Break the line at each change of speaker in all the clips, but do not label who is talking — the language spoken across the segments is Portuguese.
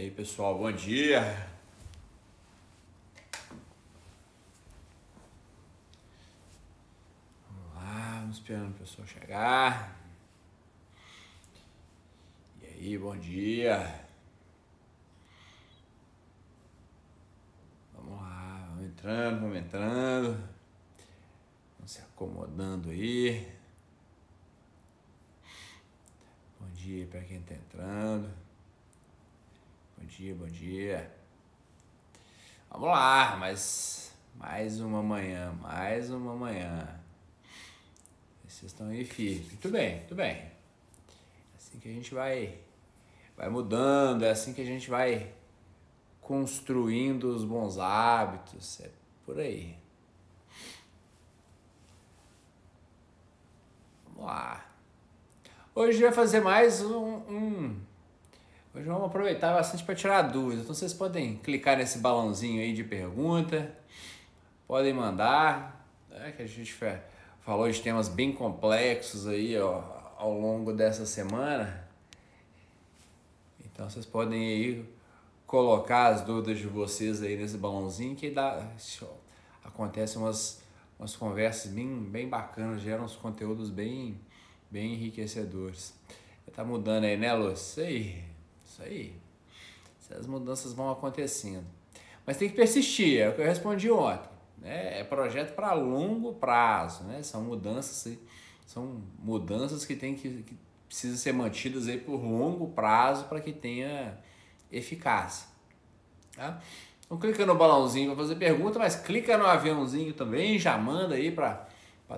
aí, pessoal, bom dia. Vamos lá, vamos esperando o pessoal chegar. E aí, bom dia. Vamos lá, vamos entrando, vamos entrando. Vamos se acomodando aí. Bom dia para quem está entrando. Dia, bom dia. Vamos lá, mais, mais uma manhã, mais uma manhã. Vocês estão aí firmes. Muito bem, muito bem. É assim que a gente vai, vai mudando, é assim que a gente vai construindo os bons hábitos. É por aí. Vamos lá. Hoje vai fazer mais um, um Hoje vamos aproveitar bastante para tirar dúvidas. Então vocês podem clicar nesse balãozinho aí de pergunta, podem mandar, né, que a gente falou de temas bem complexos aí ó, ao longo dessa semana. Então vocês podem aí colocar as dúvidas de vocês aí nesse balãozinho que dá acontecem umas, umas conversas bem, bem bacanas, geram uns conteúdos bem, bem enriquecedores. Tá mudando aí, né, Lúcia? Isso aí. Isso aí. Essas mudanças vão acontecendo. Mas tem que persistir, é o que eu respondi ontem. Né? É projeto para longo prazo, né? São mudanças, são mudanças que tem que, que precisam ser mantidas aí por longo prazo para que tenha eficácia. Tá? Então clica no balãozinho para fazer pergunta, mas clica no aviãozinho também, já manda aí para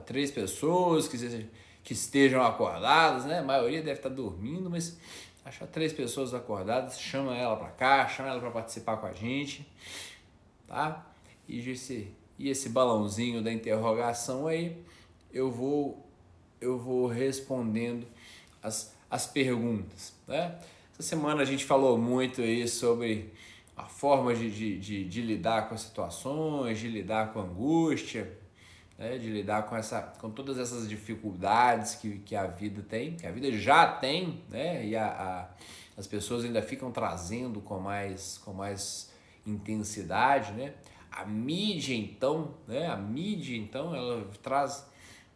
três pessoas que, que estejam acordadas, né? A maioria deve estar dormindo, mas achar três pessoas acordadas, chama ela para cá, chama ela para participar com a gente, tá? E esse, e esse balãozinho da interrogação aí, eu vou eu vou respondendo as, as perguntas, né? Essa semana a gente falou muito aí sobre a forma de, de, de, de lidar com as situações, de lidar com a angústia, né, de lidar com, essa, com todas essas dificuldades que, que a vida tem, que a vida já tem, né, e a, a, as pessoas ainda ficam trazendo com mais, com mais intensidade, né? A mídia, então, né, a mídia, então, ela traz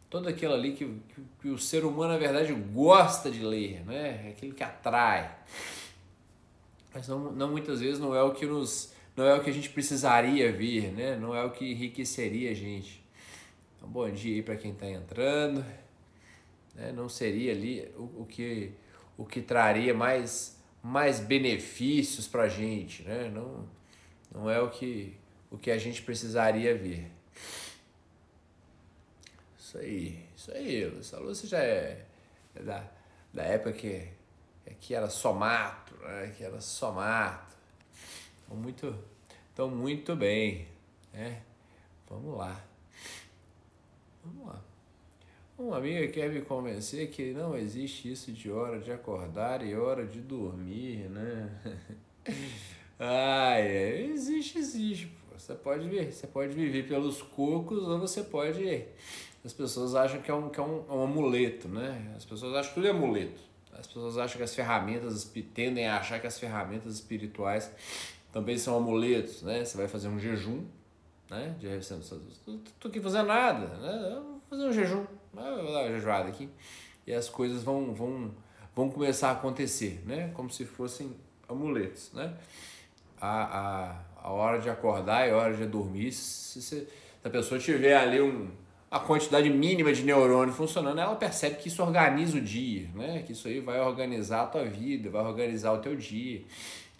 todo aquilo ali que, que, que, o ser humano, na verdade, gosta de ler, né? É aquilo que atrai. Mas não, não muitas vezes não é o que nos não é o que a gente precisaria ver, né? Não é o que enriqueceria a gente. Então, bom dia aí para quem está entrando. Né? Não seria ali o, o, que, o que traria mais, mais benefícios para a gente, né? Não, não é o que, o que a gente precisaria ver. Isso aí, isso aí, Lúcia. A já é, é da, da época que, que era só mato, né? Que era só mato. Então, muito, então, muito bem, né? Vamos lá. Vamos lá. Uma amiga quer me convencer que não existe isso de hora de acordar e hora de dormir, né? Ai, é, existe, existe. Você pode ver, você pode viver pelos cocos ou você pode. As pessoas acham que é um, que é um, um amuleto, né? As pessoas acham que tudo é amuleto. As pessoas acham que as ferramentas tendem a achar que as ferramentas espirituais também são amuletos, né? Você vai fazer um jejum, né? De tô aqui fazendo nada, né? vou fazer um jejum, né? vou dar uma jejuada aqui e as coisas vão, vão, vão começar a acontecer, né? Como se fossem amuletos, né? A, a, a hora de acordar e a hora de dormir, se, se, se a pessoa tiver ali um, a quantidade mínima de neurônio funcionando, ela percebe que isso organiza o dia, né? Que isso aí vai organizar a tua vida, vai organizar o teu dia.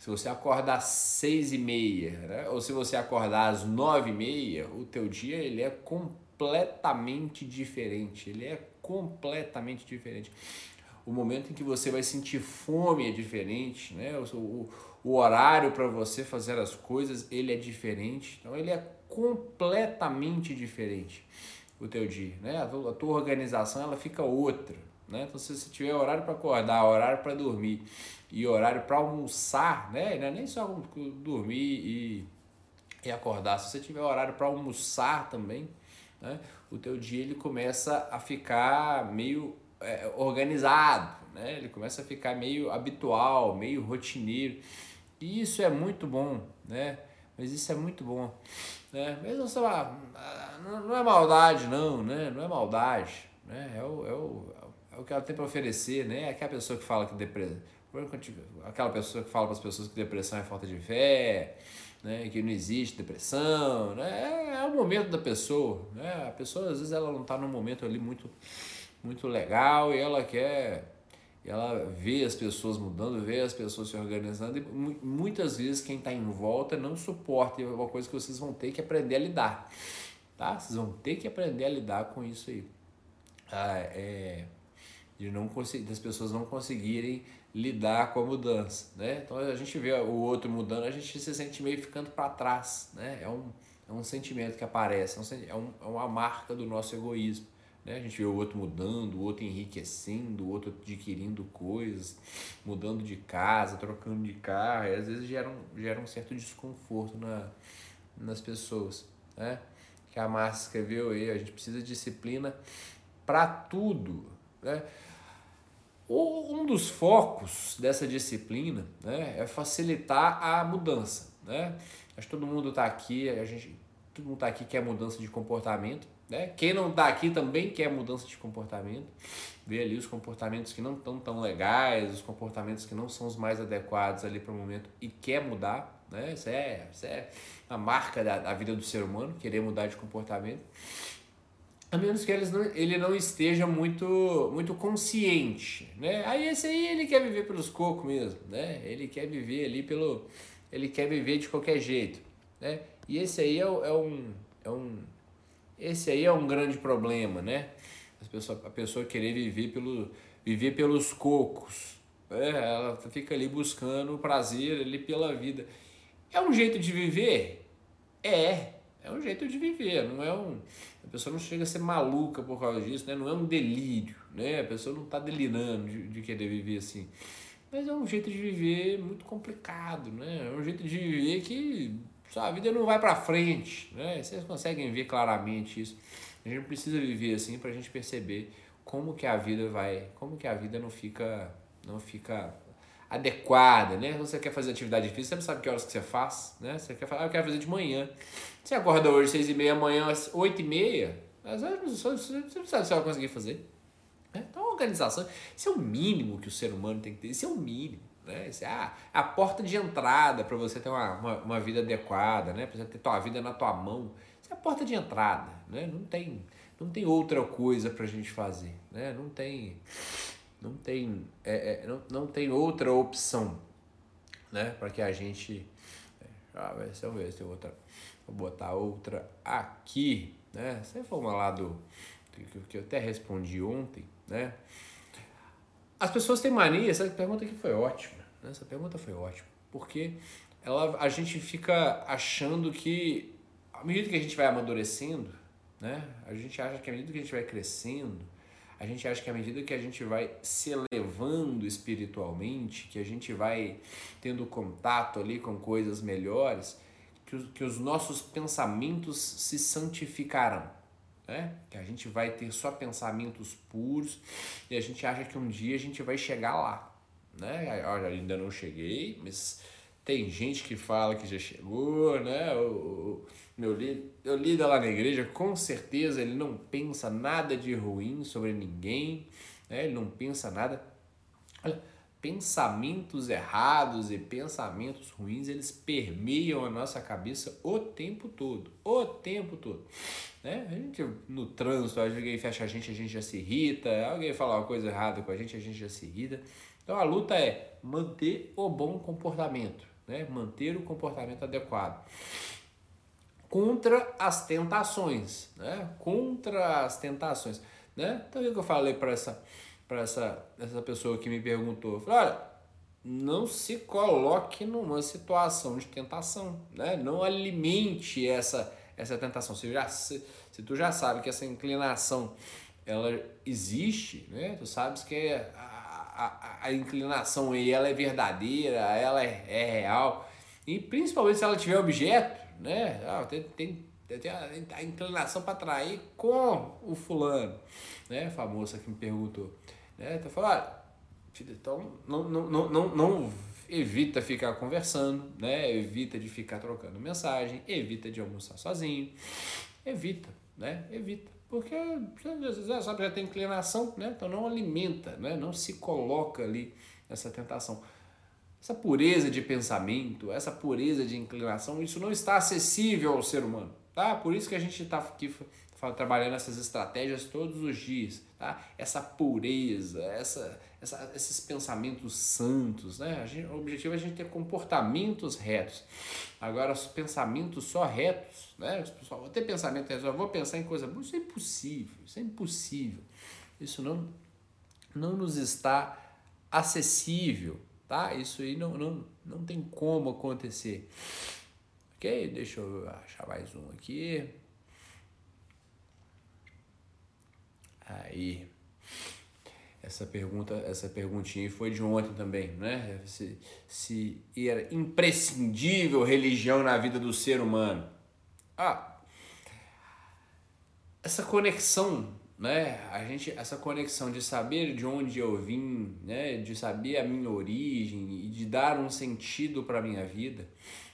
Se você acordar às seis e meia, né? ou se você acordar às nove e meia, o teu dia ele é completamente diferente. Ele é completamente diferente. O momento em que você vai sentir fome é diferente, né? O, o, o horário para você fazer as coisas ele é diferente. Então ele é completamente diferente o teu dia, né? A tua, a tua organização ela fica outra, né? Então se você tiver horário para acordar, horário para dormir e horário para almoçar, né? Não é nem só dormir e, e acordar. Se você tiver horário para almoçar também, né? o teu dia ele começa a ficar meio é, organizado, né? Ele começa a ficar meio habitual, meio rotineiro. E isso é muito bom, né? Mas isso é muito bom, né? Mesmo, sei lá, não é maldade não, né? Não é maldade, né? É o, é o, é o que ela tem para oferecer, né? É aquela pessoa que fala que depressão, aquela pessoa que fala para as pessoas que depressão é falta de fé, né? Que não existe depressão, né? É, o momento da pessoa, né? A pessoa às vezes ela não está num momento ali muito, muito legal e ela quer ela vê as pessoas mudando, vê as pessoas se organizando e muitas vezes quem está em volta não suporta. E é uma coisa que vocês vão ter que aprender a lidar, tá? Vocês vão ter que aprender a lidar com isso aí. Ah, é, de não das pessoas não conseguirem lidar com a mudança, né? Então a gente vê o outro mudando, a gente se sente meio ficando para trás, né? É um, é um sentimento que aparece, é, um, é uma marca do nosso egoísmo. Né? A gente vê o outro mudando, o outro enriquecendo, o outro adquirindo coisas, mudando de casa, trocando de carro, e às vezes gera um, gera um certo desconforto na, nas pessoas. Né? Que a Márcia escreveu aí, a gente precisa de disciplina para tudo. Né? Um dos focos dessa disciplina né, é facilitar a mudança. Né? Acho que todo mundo está aqui, a gente, todo mundo está aqui quer mudança de comportamento. Né? Quem não está aqui também quer mudança de comportamento, vê ali os comportamentos que não estão tão legais, os comportamentos que não são os mais adequados ali para o momento e quer mudar. Né? Isso, é, isso é a marca da, da vida do ser humano, querer mudar de comportamento. A menos que ele não, ele não esteja muito, muito consciente. Né? Aí esse aí ele quer viver pelos cocos mesmo. Né? Ele quer viver ali pelo. Ele quer viver de qualquer jeito. Né? E esse aí é, é um. É um esse aí é um grande problema, né? A pessoa, a pessoa querer viver, pelo, viver pelos cocos. É, ela fica ali buscando prazer ali pela vida. É um jeito de viver? É, é um jeito de viver, não é um. A pessoa não chega a ser maluca por causa disso, né? não é um delírio, né? A pessoa não está delirando de, de querer viver assim. Mas é um jeito de viver muito complicado, né? É um jeito de viver que a vida não vai para frente, né? Vocês conseguem ver claramente isso. A gente precisa viver assim para a gente perceber como que a vida vai, como que a vida não fica, não fica adequada, né? Você quer fazer atividade física, você não sabe que horas que você faz, né? Você quer falar, ah, eu quero fazer de manhã. Você acorda hoje seis e meia, amanhã oito e meia, às vezes você não sabe se vai conseguir fazer. Né? Então, organização, isso é o mínimo que o ser humano tem que ter, isso é o mínimo. Né? Isso é a, a porta de entrada para você ter uma, uma, uma, vida adequada, né? para você ter tua vida na tua mão. Isso é a porta de entrada. Né? Não, tem, não tem outra coisa para a gente fazer. Né? Não tem, não tem, é, é, não, não tem outra opção né? para que a gente. É, ah, eu ver se tem outra. Vou botar outra aqui. Né? Essa foi uma lá do. Que eu até respondi ontem. Né? As pessoas têm mania, essa pergunta aqui foi ótima. Né? Essa pergunta foi ótima, porque ela, a gente fica achando que, à medida que a gente vai amadurecendo, né? a gente acha que à medida que a gente vai crescendo, a gente acha que à medida que a gente vai se elevando espiritualmente, que a gente vai tendo contato ali com coisas melhores, que os, que os nossos pensamentos se santificarão. Né? Que a gente vai ter só pensamentos puros e a gente acha que um dia a gente vai chegar lá né? Olha, ainda não cheguei, mas tem gente que fala que já chegou, né? O, meu líder lá na igreja, com certeza ele não pensa nada de ruim sobre ninguém, né? Ele não pensa nada. Olha, pensamentos errados e pensamentos ruins, eles permeiam a nossa cabeça o tempo todo, o tempo todo. Né? A gente, no trânsito, alguém fecha a gente, a gente já se irrita, alguém fala uma coisa errada com a gente, a gente já se irrita. Então a luta é manter o bom comportamento, né? manter o comportamento adequado. Contra as tentações, né? Contra as tentações, né? Então o que eu falei para essa, essa, essa pessoa que me perguntou? Eu falei, olha, não se coloque numa situação de tentação, né? Não alimente essa, essa tentação. Se, já, se, se tu já sabe que essa inclinação ela existe, né? Tu sabes que é a, inclinação aí ela é verdadeira, ela é, é real. E principalmente se ela tiver objeto, né? Ah, tem, tem, tem a, inclinação para atrair com o fulano, né? Famosa que me perguntou. Né? Então, olha, então não, não, não, não, não evita ficar conversando, né? Evita de ficar trocando mensagem, evita de almoçar sozinho, evita, né? Evita. Porque você sabe, já tem inclinação, né? Então não alimenta, né? Não se coloca ali nessa tentação. Essa pureza de pensamento, essa pureza de inclinação, isso não está acessível ao ser humano, tá? Por isso que a gente está aqui trabalhando essas estratégias todos os dias, tá? Essa pureza, essa, essa, esses pensamentos santos, né? Gente, o objetivo é a gente ter comportamentos retos. Agora, os pensamentos só retos, né? Os pessoal vou ter pensamento reto, vou pensar em coisa boa, isso é impossível, isso é impossível. Isso não, não nos está acessível, tá? Isso aí não, não, não tem como acontecer. Ok? Deixa eu achar mais um aqui. Aí, essa pergunta, essa perguntinha foi de ontem também, né? Se, se era imprescindível religião na vida do ser humano. Ah, essa conexão, né? A gente, essa conexão de saber de onde eu vim, né? De saber a minha origem e de dar um sentido para minha vida,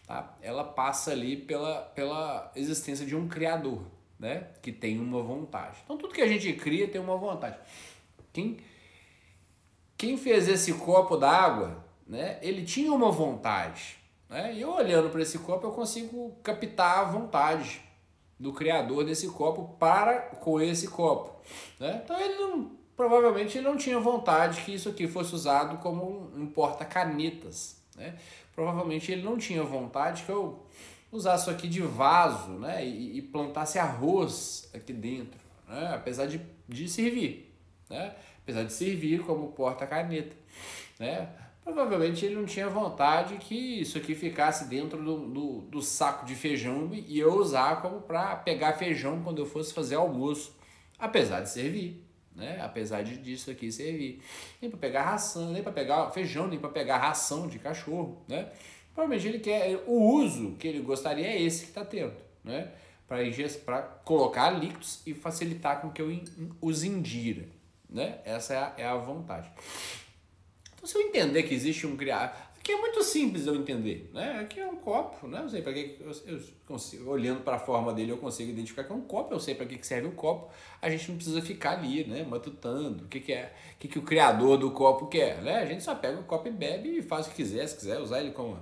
tá? Ela passa ali pela, pela existência de um criador, né? Que tem uma vontade. Então tudo que a gente cria tem uma vontade. Quem, quem fez esse copo d'água, né? Ele tinha uma vontade. Né? E eu olhando para esse copo eu consigo captar a vontade do criador desse copo para com esse copo. Né? Então ele não, provavelmente ele não tinha vontade que isso aqui fosse usado como um porta-canetas. Né? Provavelmente ele não tinha vontade que eu usar isso aqui de vaso, né? E, e plantasse arroz aqui dentro, né? Apesar de, de servir, né? Apesar de servir como porta-caneta, né? Provavelmente ele não tinha vontade que isso aqui ficasse dentro do, do, do saco de feijão e eu usar como para pegar feijão quando eu fosse fazer almoço, apesar de servir, né? Apesar de disso aqui servir, nem para pegar ração, nem para pegar feijão, nem para pegar ração de cachorro, né? Provavelmente ele quer. O uso que ele gostaria é esse que está tendo, né? Para colocar líquidos e facilitar com que eu os indira. Né? Essa é a, é a vontade. Então, se eu entender que existe um criar. Aqui é muito simples eu entender, né? Aqui é um copo, né? Eu sei para que eu, eu consigo, olhando para a forma dele, eu consigo identificar que é um copo, eu sei para que serve o copo. A gente não precisa ficar ali, né? Matutando o que, que é, o que, que o criador do copo quer, né? A gente só pega o copo e bebe e faz o que quiser, se quiser usar ele como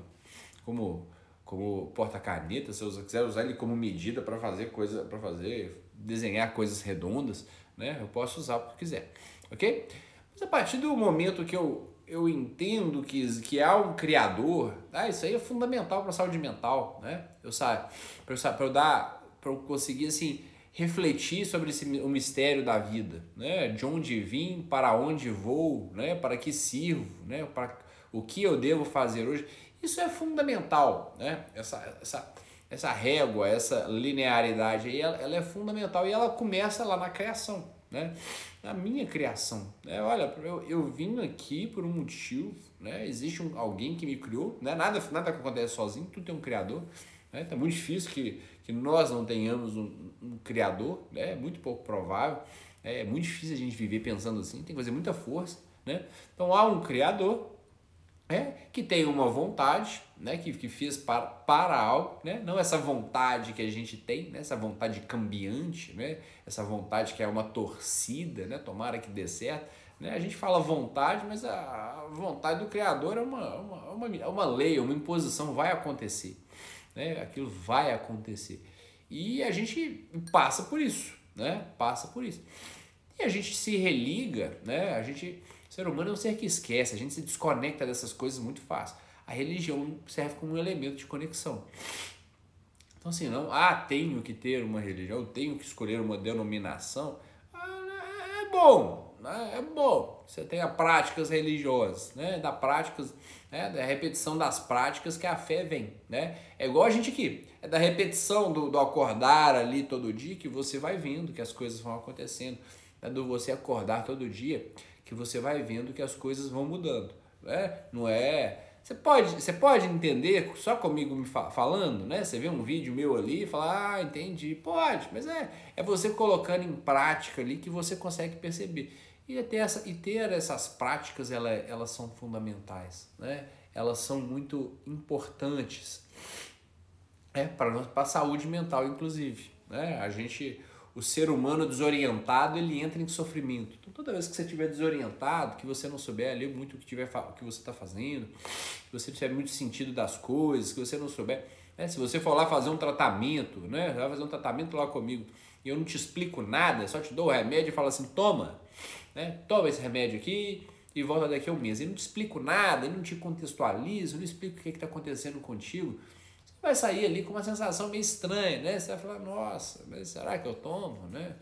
como, como porta-caneta, se você quiser usar ele como medida para fazer coisa, para fazer, desenhar coisas redondas, né? Eu posso usar o que quiser, ok? Mas a partir do momento que eu, eu entendo que, que há um criador, ah, isso aí é fundamental para a saúde mental, né? Eu sabe, para eu, eu dar, para conseguir assim refletir sobre esse, o mistério da vida, né? De onde vim, para onde vou, né? Para que sirvo, né? Para o que eu devo fazer hoje. Isso é fundamental, né? Essa, essa, essa régua, essa linearidade aí, ela, ela é fundamental e ela começa lá na criação, né? Na minha criação, né? Olha, eu, eu vim aqui por um motivo, né? Existe um, alguém que me criou, né? Nada, nada acontece sozinho, tudo tem um criador, né? É muito difícil que, que nós não tenhamos um, um criador, né? É muito pouco provável, é, é muito difícil a gente viver pensando assim, tem que fazer muita força, né? Então há um criador, né, que tem uma vontade, né, que, que fez para, para algo, né, não essa vontade que a gente tem, né, essa vontade cambiante, né, essa vontade que é uma torcida, né, tomara que dê certo. Né, a gente fala vontade, mas a vontade do Criador é uma, uma, uma, uma lei, uma imposição, vai acontecer. Né, aquilo vai acontecer. E a gente passa por isso, né, passa por isso. E a gente se religa, né, a gente o ser humano é um ser que esquece, a gente se desconecta dessas coisas muito fácil. A religião serve como um elemento de conexão. Então, assim, não, ah, tenho que ter uma religião, tenho que escolher uma denominação. Ah, é bom, né? é bom. Você as práticas religiosas, né? Da práticas, né? da repetição das práticas que a fé vem, né? É igual a gente aqui, é da repetição do, do acordar ali todo dia que você vai vendo que as coisas vão acontecendo. É do você acordar todo dia que você vai vendo que as coisas vão mudando. Né? Não é. Você pode, você pode entender só comigo me falando, né? Você vê um vídeo meu ali e fala, ah, entendi. Pode, mas é, é você colocando em prática ali que você consegue perceber. E ter, essa, e ter essas práticas, ela, elas são fundamentais, né? Elas são muito importantes é, para a saúde mental, inclusive. Né? A gente, o ser humano desorientado, ele entra em sofrimento. Então, toda vez que você estiver desorientado, que você não souber ali muito o que, tiver, o que você está fazendo, que você tiver muito sentido das coisas, que você não souber... Né? Se você for lá fazer um tratamento, né? vai fazer um tratamento lá comigo, e eu não te explico nada, só te dou o remédio e falo assim, toma, né? toma esse remédio aqui e volta daqui a um mês. Eu não te explico nada, eu não te contextualizo, eu não explico o que está acontecendo contigo. Vai sair ali com uma sensação meio estranha, né? Você vai falar, nossa, mas será que eu tomo, né?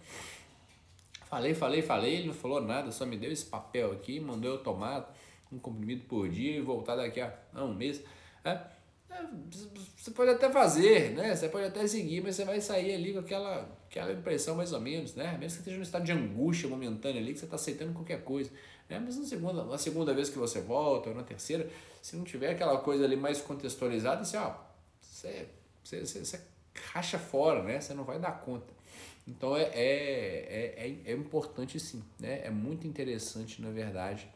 Falei, falei, falei, ele não falou nada, só me deu esse papel aqui, mandou eu tomar um comprimido por dia e voltar daqui a um mês. É, é, você pode até fazer, né? Você pode até seguir, mas você vai sair ali com aquela, aquela impressão mais ou menos, né? Mesmo que você esteja num estado de angústia momentânea ali, que você está aceitando qualquer coisa. Né? Mas na segunda, na segunda vez que você volta, ou na terceira, se não tiver aquela coisa ali mais contextualizada, você, ó, você, você, você, racha fora, né? Você não vai dar conta. Então é, é, é, é, importante sim, né? É muito interessante, na verdade,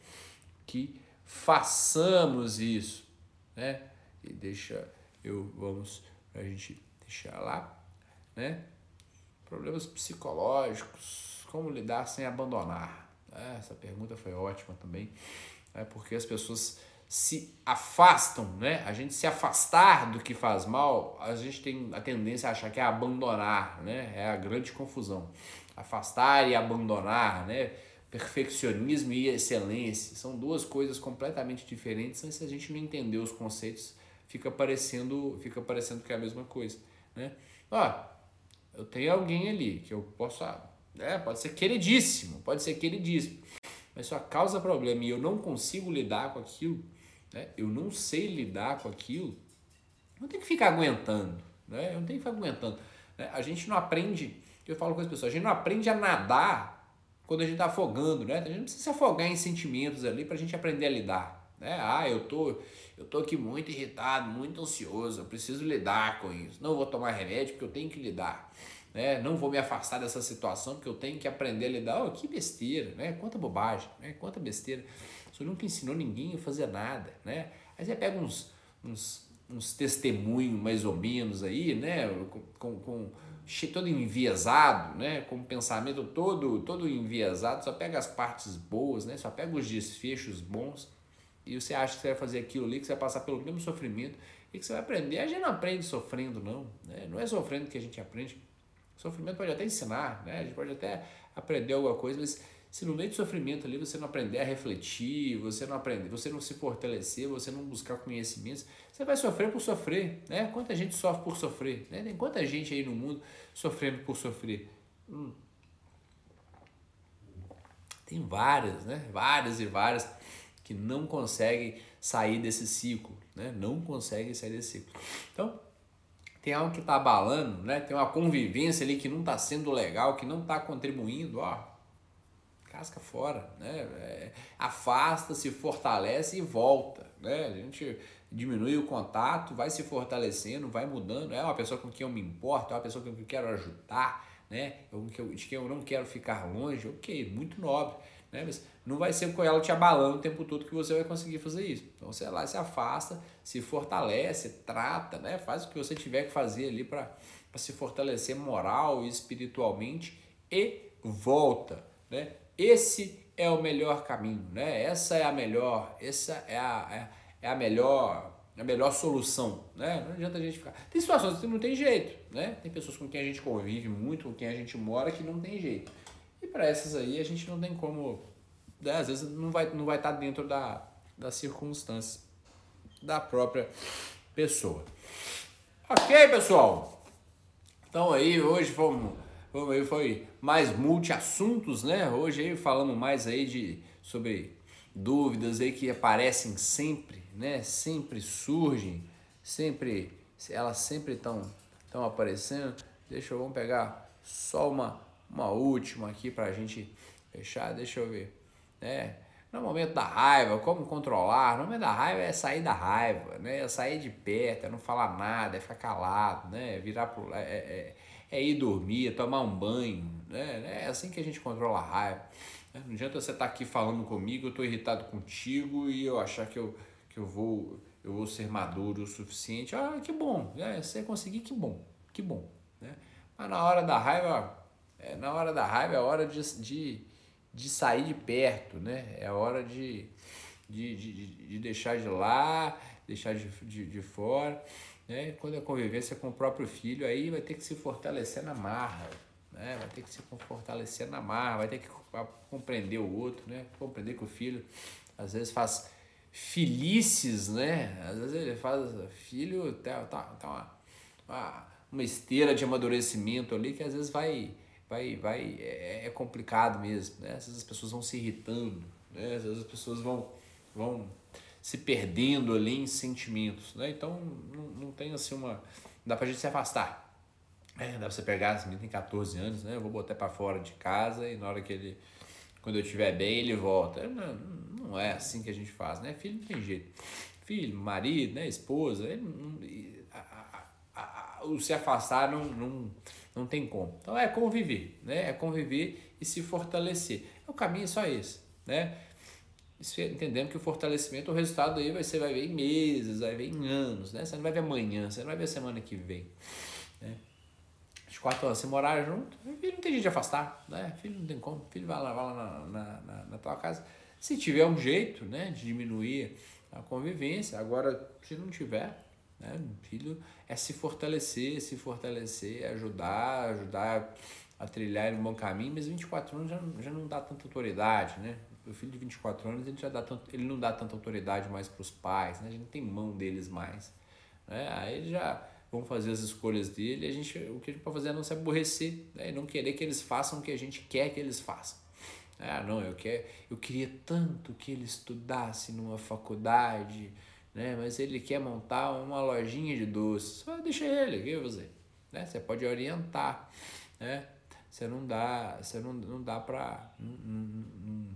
que façamos isso, né? e deixa eu vamos a gente deixar lá, né? Problemas psicológicos, como lidar sem abandonar? É, essa pergunta foi ótima também, é porque as pessoas se afastam, né? A gente se afastar do que faz mal, a gente tem a tendência a achar que é abandonar, né? É a grande confusão. Afastar e abandonar, né? Perfeccionismo e excelência são duas coisas completamente diferentes, mas se a gente não entender os conceitos, fica parecendo, fica parecendo que é a mesma coisa, né? Ó, eu tenho alguém ali que eu posso, né, pode ser queridíssimo, pode ser queridíssimo, mas só causa problema e eu não consigo lidar com aquilo, né? Eu não sei lidar com aquilo, não tem que ficar aguentando, né? Eu não tenho que ficar aguentando. Né? A gente não aprende, eu falo com as pessoas, a gente não aprende a nadar quando a gente está afogando, né? A gente não precisa se afogar em sentimentos ali para a gente aprender a lidar. Né? Ah, eu tô, eu tô aqui muito irritado, muito ansioso, eu preciso lidar com isso. Não vou tomar remédio porque eu tenho que lidar. Né? Não vou me afastar dessa situação porque eu tenho que aprender a lidar. Oh, que besteira, né? Quanta bobagem, né? Quanta besteira. Você nunca ensinou ninguém a fazer nada, né? Aí você pega uns, uns, uns testemunhos mais ou menos aí, né? Com, com, todo enviesado, né? Com o pensamento todo, todo enviesado, só pega as partes boas, né? Só pega os desfechos bons e você acha que você vai fazer aquilo ali, que você vai passar pelo mesmo sofrimento e que você vai aprender. A gente não aprende sofrendo, não. Né? Não é sofrendo que a gente aprende. Sofrimento pode até ensinar, né? a gente pode até aprender alguma coisa, mas se no meio do sofrimento ali você não aprender a refletir, você não aprender, você não se fortalecer, você não buscar conhecimentos, você vai sofrer por sofrer, né? Quanta gente sofre por sofrer, né? Tem quanta gente aí no mundo sofrendo por sofrer. Hum. Tem várias, né? Várias e várias que não conseguem sair desse ciclo, né? Não conseguem sair desse ciclo. Então, tem algo que está abalando, né? Tem uma convivência ali que não está sendo legal, que não está contribuindo, ó, casca fora, né? É, afasta, se fortalece e volta, né? A gente diminui o contato, vai se fortalecendo, vai mudando. É uma pessoa com quem eu me importo, é uma pessoa com quem eu quero ajudar, né? De quem eu não quero ficar longe, ok, muito nobre. Né? Mas não vai ser com ela te abalando o tempo todo que você vai conseguir fazer isso. Então você lá se afasta, se fortalece, trata, né? faz o que você tiver que fazer ali para se fortalecer moral e espiritualmente e volta. Né? Esse é o melhor caminho, né? Essa é a melhor, essa é a, é, é a melhor a melhor solução, né? Não adianta a gente ficar. Tem situações que não tem jeito, né? Tem pessoas com quem a gente convive muito, com quem a gente mora que não tem jeito. E para essas aí a gente não tem como, né? às vezes não vai, não vai estar tá dentro da, das circunstâncias da própria pessoa. Ok, pessoal? Então aí hoje foi mais multi-assuntos, né? Hoje aí falamos mais aí de, sobre dúvidas aí que aparecem sempre, né? Sempre surgem, sempre, elas sempre estão estão aparecendo. Deixa eu vamos pegar só uma uma última aqui para a gente fechar, deixa eu ver. Né? No momento da raiva, como controlar? No momento da raiva é sair da raiva, né? É sair de perto, é não falar nada, é ficar calado, né? É virar pro, é, é, é ir dormir, é tomar um banho, né? É assim que a gente controla a raiva. Né? Não adianta você estar tá aqui falando comigo, eu estou irritado contigo e eu achar que eu, que eu vou eu vou ser maduro o suficiente. Ah, que bom, é, você conseguir, que bom, que bom. Né? Mas na hora da raiva, é, na hora da raiva é hora de, de, de sair de perto, né? É hora de, de, de, de deixar de lá, deixar de, de, de fora. Né? Quando é convivência com o próprio filho, aí vai ter que se fortalecer na marra. Né? Vai ter que se fortalecer na marra, vai ter que compreender o outro, né? Compreender que o filho às vezes faz felices, né? Às vezes ele faz filho, tá, tá, tá uma, uma, esteira de amadurecimento ali que às vezes vai, vai, vai é, é complicado mesmo, né? Às vezes as pessoas vão se irritando, né? Às vezes as pessoas vão, vão se perdendo ali em sentimentos, né? Então não, não tem assim uma, dá pra gente se afastar. É, dá pra você pegar, esse menino tem 14 anos, né? Eu vou botar para fora de casa e na hora que ele quando eu estiver bem, ele volta. Não, não é assim que a gente faz, né? Filho não tem jeito. Filho, marido, né? esposa, ele, a, a, a, o se afastar não, não, não tem como. Então é conviver, né? É conviver e se fortalecer. O caminho é só esse, né? Entendendo que o fortalecimento, o resultado aí vai ser, vai ver em meses, vai ver em anos, né? Você não vai ver amanhã, você não vai ver semana que vem, né? quatro anos, se morar junto, filho não tem jeito de afastar, né? Filho não tem como, filho vai lá, vai lá na, na, na, na tua casa. Se tiver um jeito, né, de diminuir a convivência, agora se não tiver, né, filho é se fortalecer, se fortalecer, ajudar, ajudar a trilhar no bom caminho, mas 24 anos já, já não dá tanta autoridade, né? O filho de 24 anos ele já dá tanto, ele não dá tanta autoridade mais para os pais, né? A gente não tem mão deles mais, né? Aí já vão fazer as escolhas dele, a gente, o que a gente pode fazer é não se aborrecer, né? e não querer que eles façam o que a gente quer que eles façam. Ah, não, eu, quer, eu queria tanto que ele estudasse numa faculdade, né? mas ele quer montar uma lojinha de doces. Ah, deixa ele, que fazer? Né? Você pode orientar, né? Você não dá, você não, não dá pra. Não, não,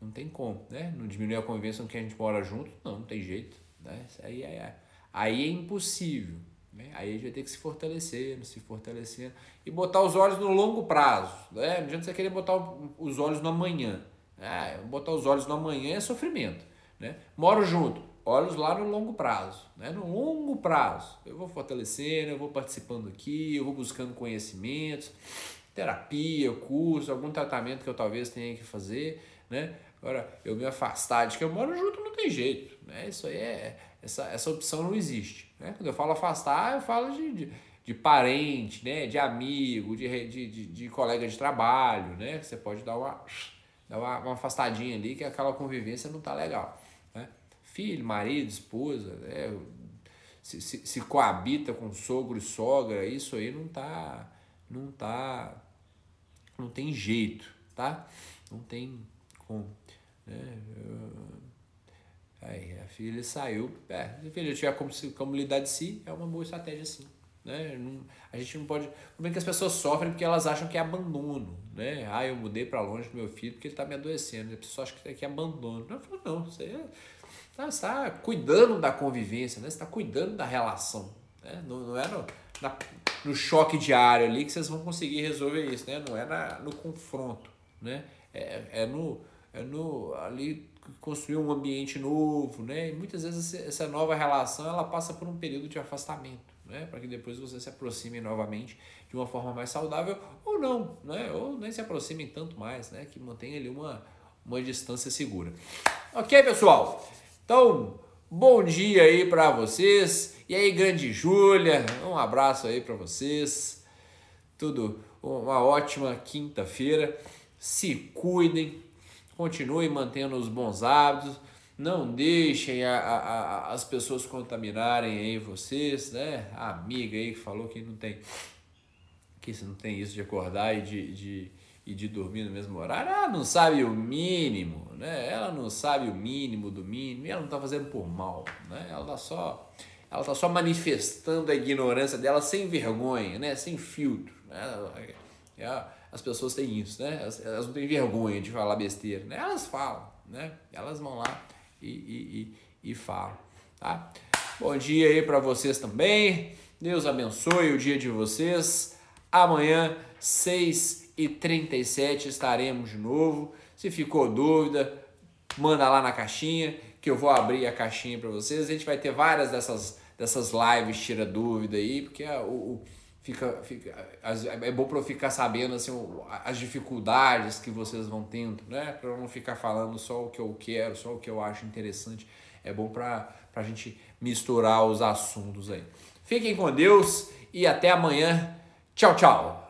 não, tem como, né? Não diminuir a convivência com quem a gente mora junto, não, não tem jeito. Né? Aí é, aí é impossível. Né? Aí a gente vai ter que se fortalecendo, se fortalecendo e botar os olhos no longo prazo. Né? Não adianta você querer botar os olhos no amanhã. Ah, botar os olhos no amanhã é sofrimento. Né? Moro junto, olhos lá no longo prazo. Né? No longo prazo, eu vou fortalecendo, eu vou participando aqui, eu vou buscando conhecimentos, terapia, curso, algum tratamento que eu talvez tenha que fazer. Né? Agora, eu me afastar de que eu moro junto não tem jeito. Né? Isso aí é. Essa, essa opção não existe. Né? Quando eu falo afastar, eu falo de, de, de parente, né? de amigo, de, de, de, de, colega de trabalho. Né? Você pode dar uma, dar uma, uma afastadinha ali que aquela convivência não tá legal. Filho, marido, esposa, né? se, se, se coabita com sogro e sogra, isso aí não tá. Não tá. Não tem jeito, tá? Não tem como. Né? Eu, Aí a filha saiu. É, se a filha tiver como, como lidar de si, é uma boa estratégia sim. Né? Não, a gente não pode. Como é que as pessoas sofrem porque elas acham que é abandono. Né? Ah, eu mudei para longe do meu filho porque ele está me adoecendo. A pessoa acha que é abandono. Não, não, você está tá cuidando da convivência, né? você está cuidando da relação. Né? Não, não é no, na, no choque diário ali que vocês vão conseguir resolver isso. Né? Não é na, no confronto. Né? É, é, no, é no ali construir um ambiente novo, né? E muitas vezes essa nova relação ela passa por um período de afastamento, né? Para que depois você se aproxime novamente de uma forma mais saudável ou não, né? Ou nem se aproximem tanto mais, né? Que mantenha ali uma, uma distância segura. Ok, pessoal? Então, bom dia aí para vocês. E aí, grande Júlia, um abraço aí para vocês. Tudo uma ótima quinta-feira. Se cuidem, Continue mantendo os bons hábitos, não deixem a, a, a, as pessoas contaminarem aí vocês, né? A amiga aí que falou que não tem que não tem isso de acordar e de, de, e de dormir no mesmo horário, ela não sabe o mínimo, né? Ela não sabe o mínimo do mínimo e ela não está fazendo por mal, né? Ela está só ela tá só manifestando a ignorância dela sem vergonha, né? Sem filtro, né? É, as pessoas têm isso, né? Elas, não têm vergonha de falar besteira, né? Elas falam, né? Elas vão lá e, e, e, e falam, tá? Bom dia aí para vocês também. Deus abençoe o dia de vocês. Amanhã, 6h37, estaremos de novo. Se ficou dúvida, manda lá na caixinha que eu vou abrir a caixinha para vocês. A gente vai ter várias dessas, dessas lives tira dúvida aí, porque é o fica, fica é bom para eu ficar sabendo assim, as dificuldades que vocês vão tendo, né? Para eu não ficar falando só o que eu quero, só o que eu acho interessante. É bom para a gente misturar os assuntos aí. Fiquem com Deus e até amanhã. Tchau, tchau.